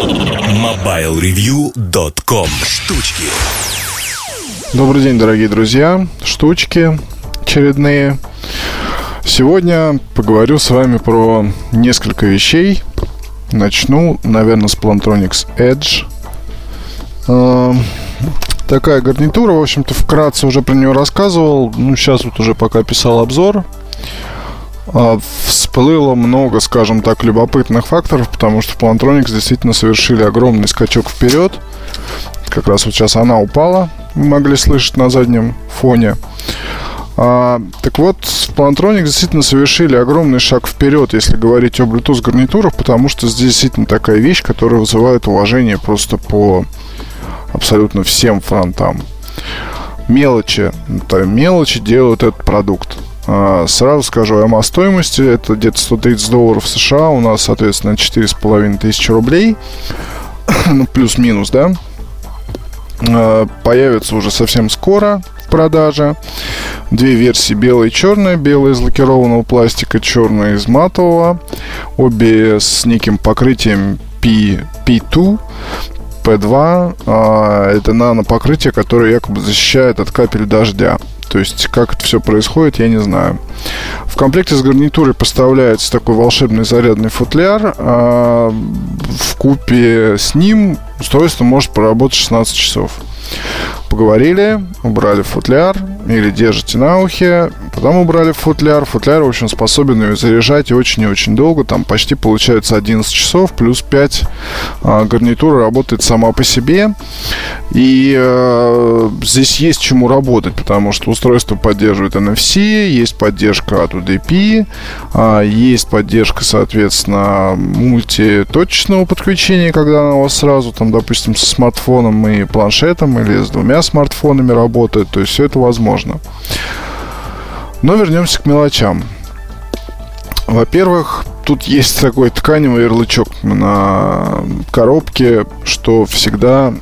MobileReview.com Штучки Добрый день, дорогие друзья. Штучки очередные. Сегодня поговорю с вами про несколько вещей. Начну, наверное, с Plantronics Edge. Э, такая гарнитура, в общем-то, вкратце уже про нее рассказывал. Ну, сейчас вот уже пока писал обзор. Э, всплыло много, скажем так, любопытных факторов, потому что Plantronics действительно совершили огромный скачок вперед. Как раз вот сейчас она упала, могли слышать на заднем фоне. А, так вот, Plantronics действительно совершили огромный шаг вперед, если говорить о Bluetooth гарнитурах, потому что здесь действительно такая вещь, которая вызывает уважение просто по абсолютно всем фронтам. Мелочи, мелочи делают этот продукт. А, сразу скажу о стоимости. Это где-то 130 долларов США. У нас, соответственно, 4,5 тысячи рублей. ну, плюс-минус, да. А, появится уже совсем скоро продаже. Две версии белая и черная. Белая из лакированного пластика, черная из матового. Обе с неким покрытием P, P2. P2 а, это нано-покрытие, которое якобы защищает от капель дождя. То есть, как это все происходит, я не знаю. В комплекте с гарнитурой поставляется такой волшебный зарядный футляр. А в купе с ним устройство может поработать 16 часов. Поговорили, убрали футляр или держите на ухе, потом убрали футляр. Футляр, в общем, способен ее заряжать и очень и очень долго. Там почти получается 11 часов, плюс 5 а, гарнитура работает сама по себе. И э, здесь есть чему работать, потому что устройство поддерживает NFC, есть поддержка от UDP, э, есть поддержка, соответственно, мультиточечного подключения, когда она у вас сразу, там, допустим, со смартфоном и планшетом или с двумя смартфонами работает. То есть все это возможно. Но вернемся к мелочам. Во-первых, тут есть такой тканевый ярлычок на коробке, что всегда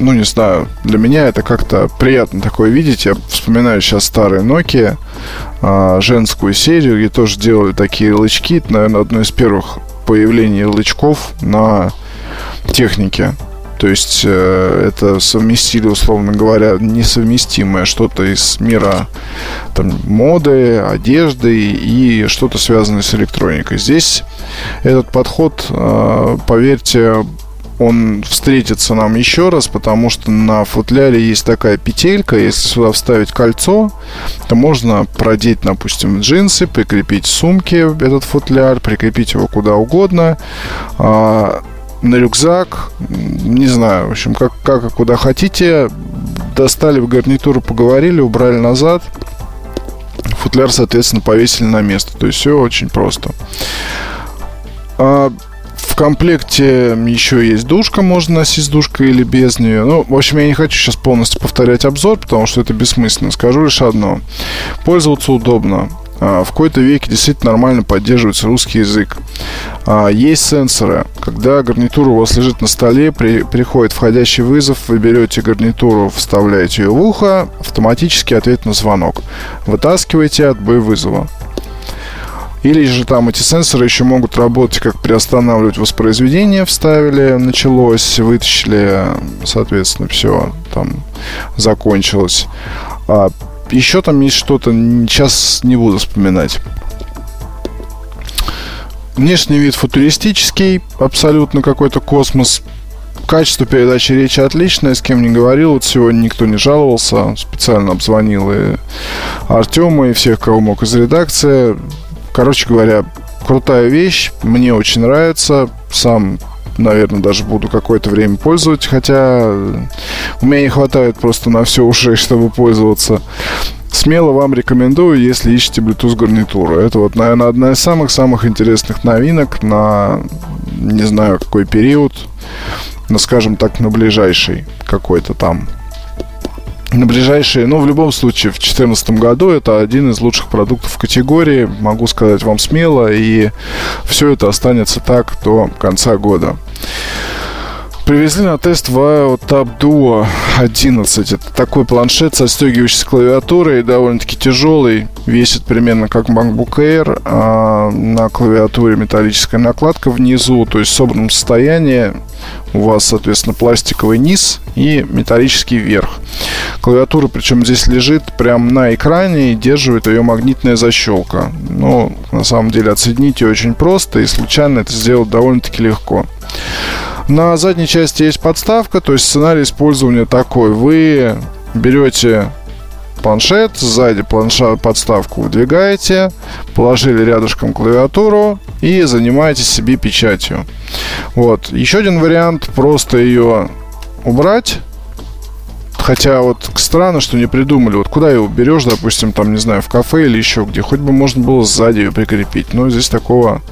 ну, не знаю, для меня это как-то приятно такое видеть. Я вспоминаю сейчас старые Nokia, э, женскую серию, где тоже делали такие ярлычки. Это, наверное, одно из первых появлений ярлычков на технике. То есть э, это совместили, условно говоря, несовместимое что-то из мира там, моды, одежды и что-то связанное с электроникой. Здесь этот подход, э, поверьте, он встретится нам еще раз, потому что на футляре есть такая петелька, если сюда вставить кольцо, то можно продеть, допустим, джинсы, прикрепить сумки этот футляр, прикрепить его куда угодно. А, на рюкзак, не знаю, в общем, как, как и куда хотите. Достали в гарнитуру, поговорили, убрали назад. Футляр, соответственно, повесили на место. То есть все очень просто. А в комплекте еще есть душка, можно носить с душкой или без нее. Ну, в общем, я не хочу сейчас полностью повторять обзор, потому что это бессмысленно. Скажу лишь одно. Пользоваться удобно. А, в какой-то веке действительно нормально поддерживается русский язык. А, есть сенсоры. Когда гарнитура у вас лежит на столе, при, приходит входящий вызов, вы берете гарнитуру, вставляете ее в ухо, автоматически ответ на звонок. Вытаскиваете отбой вызова. Или же там эти сенсоры еще могут работать, как приостанавливать воспроизведение, вставили, началось, вытащили, соответственно, все там закончилось. Еще там есть что-то, сейчас не буду вспоминать. Внешний вид футуристический, абсолютно какой-то космос. Качество передачи речи отличное, с кем не говорил. Вот сегодня никто не жаловался. Специально обзвонил и Артема, и всех, кого мог из редакции. Короче говоря, крутая вещь. Мне очень нравится. Сам наверное, даже буду какое-то время пользоваться, хотя у меня не хватает просто на все уже, чтобы пользоваться. Смело вам рекомендую, если ищете Bluetooth гарнитуру. Это вот, наверное, одна из самых-самых интересных новинок на, не знаю, какой период, но, скажем так, на ближайший какой-то там на ближайшие, ну, в любом случае, в 2014 году это один из лучших продуктов категории, могу сказать вам смело, и все это останется так до конца года. Привезли на тест Vaio Tab Duo 11. Это такой планшет со стегивающейся клавиатурой, довольно-таки тяжелый, весит примерно как MacBook Air. А на клавиатуре металлическая накладка внизу, то есть в собранном состоянии у вас, соответственно, пластиковый низ и металлический верх. Клавиатура, причем здесь лежит прямо на экране и держит ее магнитная защелка. Но на самом деле отсоединить ее очень просто и случайно это сделать довольно-таки легко. На задней части есть подставка, то есть сценарий использования такой. Вы берете планшет, сзади планшет подставку выдвигаете, положили рядышком клавиатуру и занимаетесь себе печатью. Вот. Еще один вариант просто ее убрать Хотя вот странно, что не придумали. Вот куда его берешь, допустим, там, не знаю, в кафе или еще где. Хоть бы можно было сзади ее прикрепить. Но здесь такого,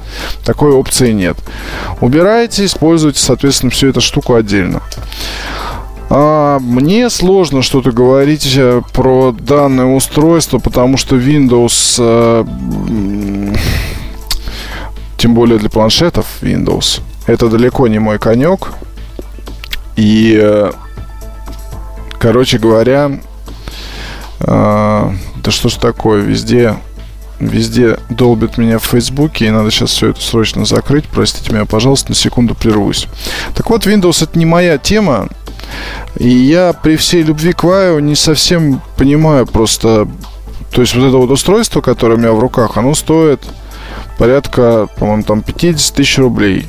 такой опции нет. Убираете, используйте, соответственно, всю эту штуку отдельно. А, мне сложно что-то говорить э, про данное устройство, потому что Windows, э, тем более для планшетов Windows, это далеко не мой конек. И э, Короче говоря, э, да что ж такое, везде, везде долбит меня в Фейсбуке, и надо сейчас все это срочно закрыть. Простите меня, пожалуйста, на секунду прервусь. Так вот, Windows это не моя тема, и я при всей любви к Ваю не совсем понимаю просто... То есть вот это вот устройство, которое у меня в руках, оно стоит порядка, по-моему, там 50 тысяч рублей.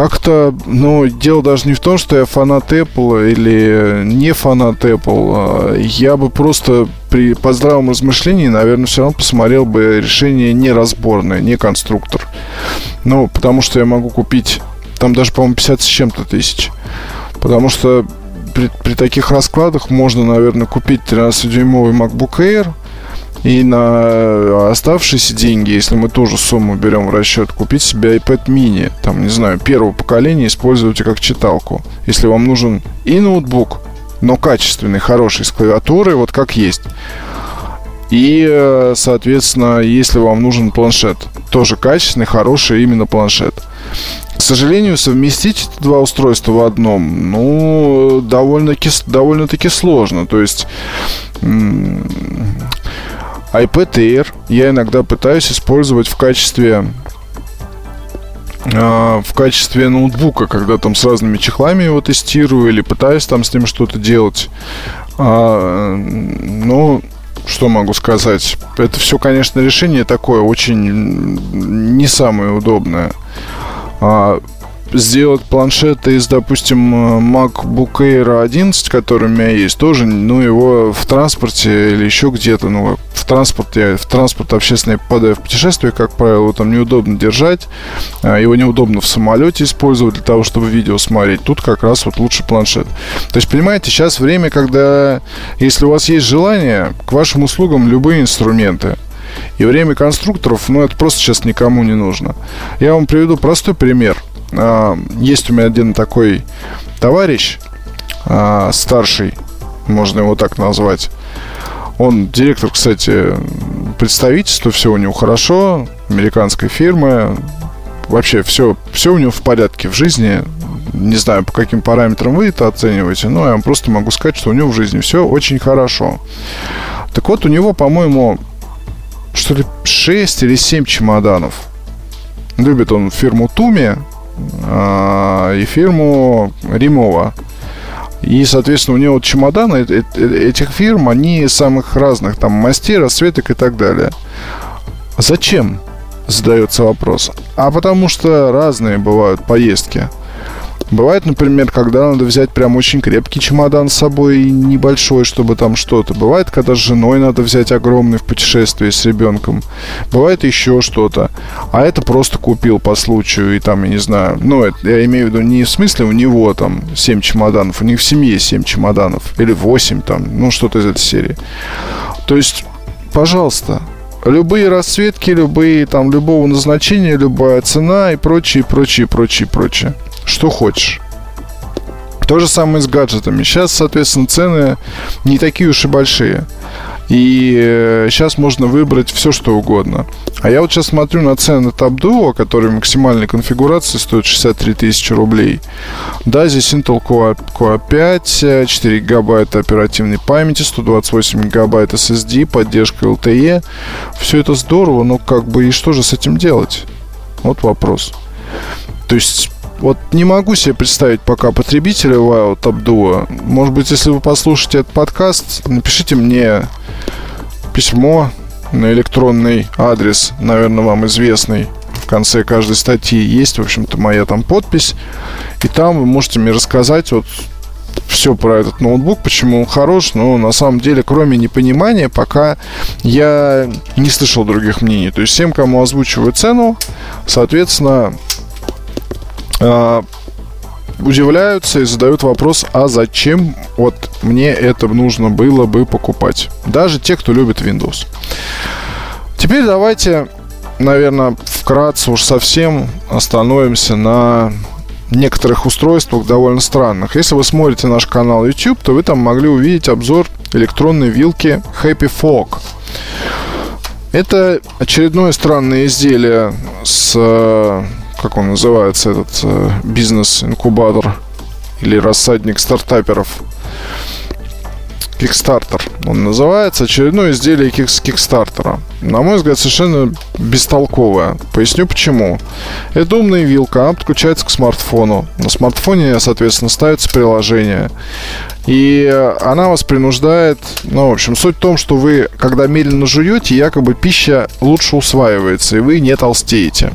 Как-то, ну, дело даже не в том, что я фанат Apple или не фанат Apple. А я бы просто при по здравом размышлении, наверное, все равно посмотрел бы решение неразборное, не конструктор. Ну, потому что я могу купить, там даже, по-моему, 50 с чем-то тысяч. Потому что при, при таких раскладах можно, наверное, купить 13-дюймовый MacBook Air – и на оставшиеся деньги, если мы тоже сумму берем в расчет, купить себе iPad mini, там, не знаю, первого поколения, используйте как читалку. Если вам нужен и ноутбук, но качественный, хороший, с клавиатурой, вот как есть. И, э, соответственно, если вам нужен планшет, тоже качественный, хороший именно планшет. К сожалению, совместить эти два устройства в одном, ну, довольно-таки довольно сложно. То есть iPad Air я иногда пытаюсь использовать в качестве а, в качестве ноутбука, когда там с разными чехлами его тестирую или пытаюсь там с ним что-то делать. А, ну, что могу сказать? Это все, конечно, решение такое очень не самое удобное. А, сделать планшет из, допустим, MacBook Air 11, который у меня есть, тоже, ну, его в транспорте или еще где-то, ну, в транспорте, в транспорт общественный попадаю в путешествие, как правило, там неудобно держать, а, его неудобно в самолете использовать для того, чтобы видео смотреть. Тут как раз вот лучше планшет. То есть, понимаете, сейчас время, когда, если у вас есть желание, к вашим услугам любые инструменты. И время конструкторов, ну, это просто сейчас никому не нужно. Я вам приведу простой пример – есть у меня один такой товарищ, а, старший, можно его так назвать. Он директор, кстати, представительства, все у него хорошо, американской фирмы. Вообще все, все у него в порядке в жизни. Не знаю, по каким параметрам вы это оцениваете, но я вам просто могу сказать, что у него в жизни все очень хорошо. Так вот, у него, по-моему, что ли, 6 или 7 чемоданов. Любит он фирму Туми, а, и фирму Римова. И, соответственно, у него чемоданы этих фирм, они самых разных, там, мастей, расцветок и так далее. Зачем? Задается вопрос. А потому что разные бывают поездки. Бывает, например, когда надо взять прям очень крепкий чемодан с собой, небольшой, чтобы там что-то. Бывает, когда с женой надо взять огромный в путешествии с ребенком. Бывает еще что-то. А это просто купил по случаю, и там, я не знаю, ну, это, я имею в виду не в смысле у него там 7 чемоданов, у них в семье 7 чемоданов, или 8 там, ну, что-то из этой серии. То есть, пожалуйста, любые расцветки, любые там любого назначения, любая цена и прочее, прочее, прочее, прочее что хочешь. То же самое с гаджетами. Сейчас, соответственно, цены не такие уж и большие. И сейчас э, можно выбрать все, что угодно. А я вот сейчас смотрю на цены Tab Duo, который в максимальной конфигурации стоит 63 тысячи рублей. Да, здесь Intel Core, Core 5, 4 гигабайта оперативной памяти, 128 гигабайт SSD, поддержка LTE. Все это здорово, но как бы и что же с этим делать? Вот вопрос. То есть вот не могу себе представить пока потребителя Wild Top Duo. Может быть, если вы послушаете этот подкаст, напишите мне письмо на электронный адрес, наверное, вам известный. В конце каждой статьи есть, в общем-то, моя там подпись. И там вы можете мне рассказать вот все про этот ноутбук, почему он хорош, но на самом деле, кроме непонимания, пока я не слышал других мнений. То есть всем, кому озвучиваю цену, соответственно, удивляются и задают вопрос, а зачем вот мне это нужно было бы покупать? Даже те, кто любит Windows. Теперь давайте, наверное, вкратце уж совсем остановимся на некоторых устройствах довольно странных. Если вы смотрите наш канал YouTube, то вы там могли увидеть обзор электронной вилки Happy Fog. Это очередное странное изделие с как он называется, этот э, бизнес-инкубатор или рассадник стартаперов. Kickstarter. Он называется очередное изделие с Kickstarter. На мой взгляд, совершенно бестолковое. Поясню почему. Это умная вилка, она подключается к смартфону. На смартфоне, соответственно, ставится приложение. И она вас принуждает, ну, в общем, суть в том, что вы, когда медленно жуете, якобы пища лучше усваивается, и вы не толстеете.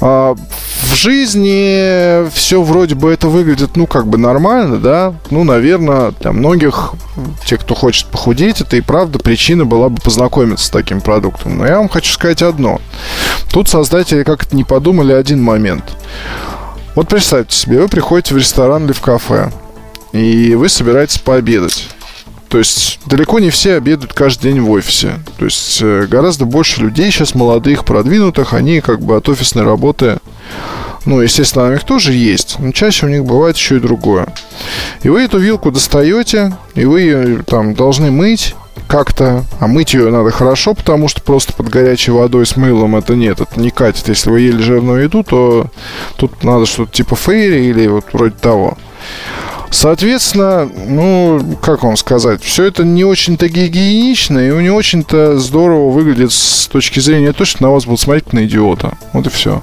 А, в жизни все вроде бы это выглядит, ну, как бы нормально, да. Ну, наверное, для многих, те, кто хочет похудеть, это и правда причина была бы познакомиться с таким продуктом. Но я вам хочу сказать одно. Тут создатели как-то не подумали один момент. Вот представьте себе, вы приходите в ресторан или в кафе, и вы собираетесь пообедать. То есть далеко не все обедают каждый день в офисе. То есть э, гораздо больше людей сейчас молодых, продвинутых, они как бы от офисной работы ну, естественно, у них тоже есть, но чаще у них бывает еще и другое. И вы эту вилку достаете, и вы ее там должны мыть как-то, а мыть ее надо хорошо, потому что просто под горячей водой с мылом это нет, это не катит. Если вы ели жирную еду, то тут надо что-то типа фейри или вот вроде того. Соответственно, ну, как вам сказать, все это не очень-то гигиенично и не очень-то здорово выглядит с точки зрения того, что на вас будут смотреть на идиота. Вот и все.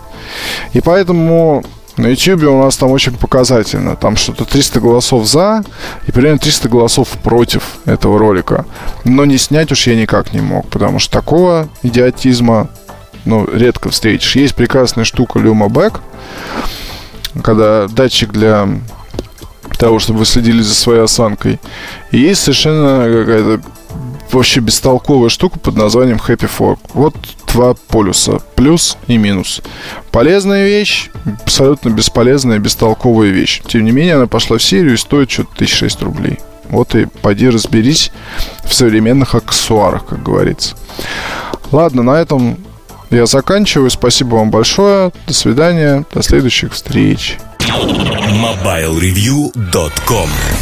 И поэтому на YouTube у нас там очень показательно. Там что-то 300 голосов за и примерно 300 голосов против этого ролика. Но не снять уж я никак не мог, потому что такого идиотизма ну, редко встретишь. Есть прекрасная штука Luma Back, когда датчик для того, чтобы вы следили за своей осанкой. И есть совершенно какая-то вообще бестолковая штука под названием Happy Fork. Вот два полюса, плюс и минус. Полезная вещь, абсолютно бесполезная, бестолковая вещь. Тем не менее, она пошла в серию и стоит что-то 1006 рублей. Вот и пойди разберись в современных аксессуарах, как говорится. Ладно, на этом я заканчиваю. Спасибо вам большое. До свидания. До следующих встреч. MobileReview.com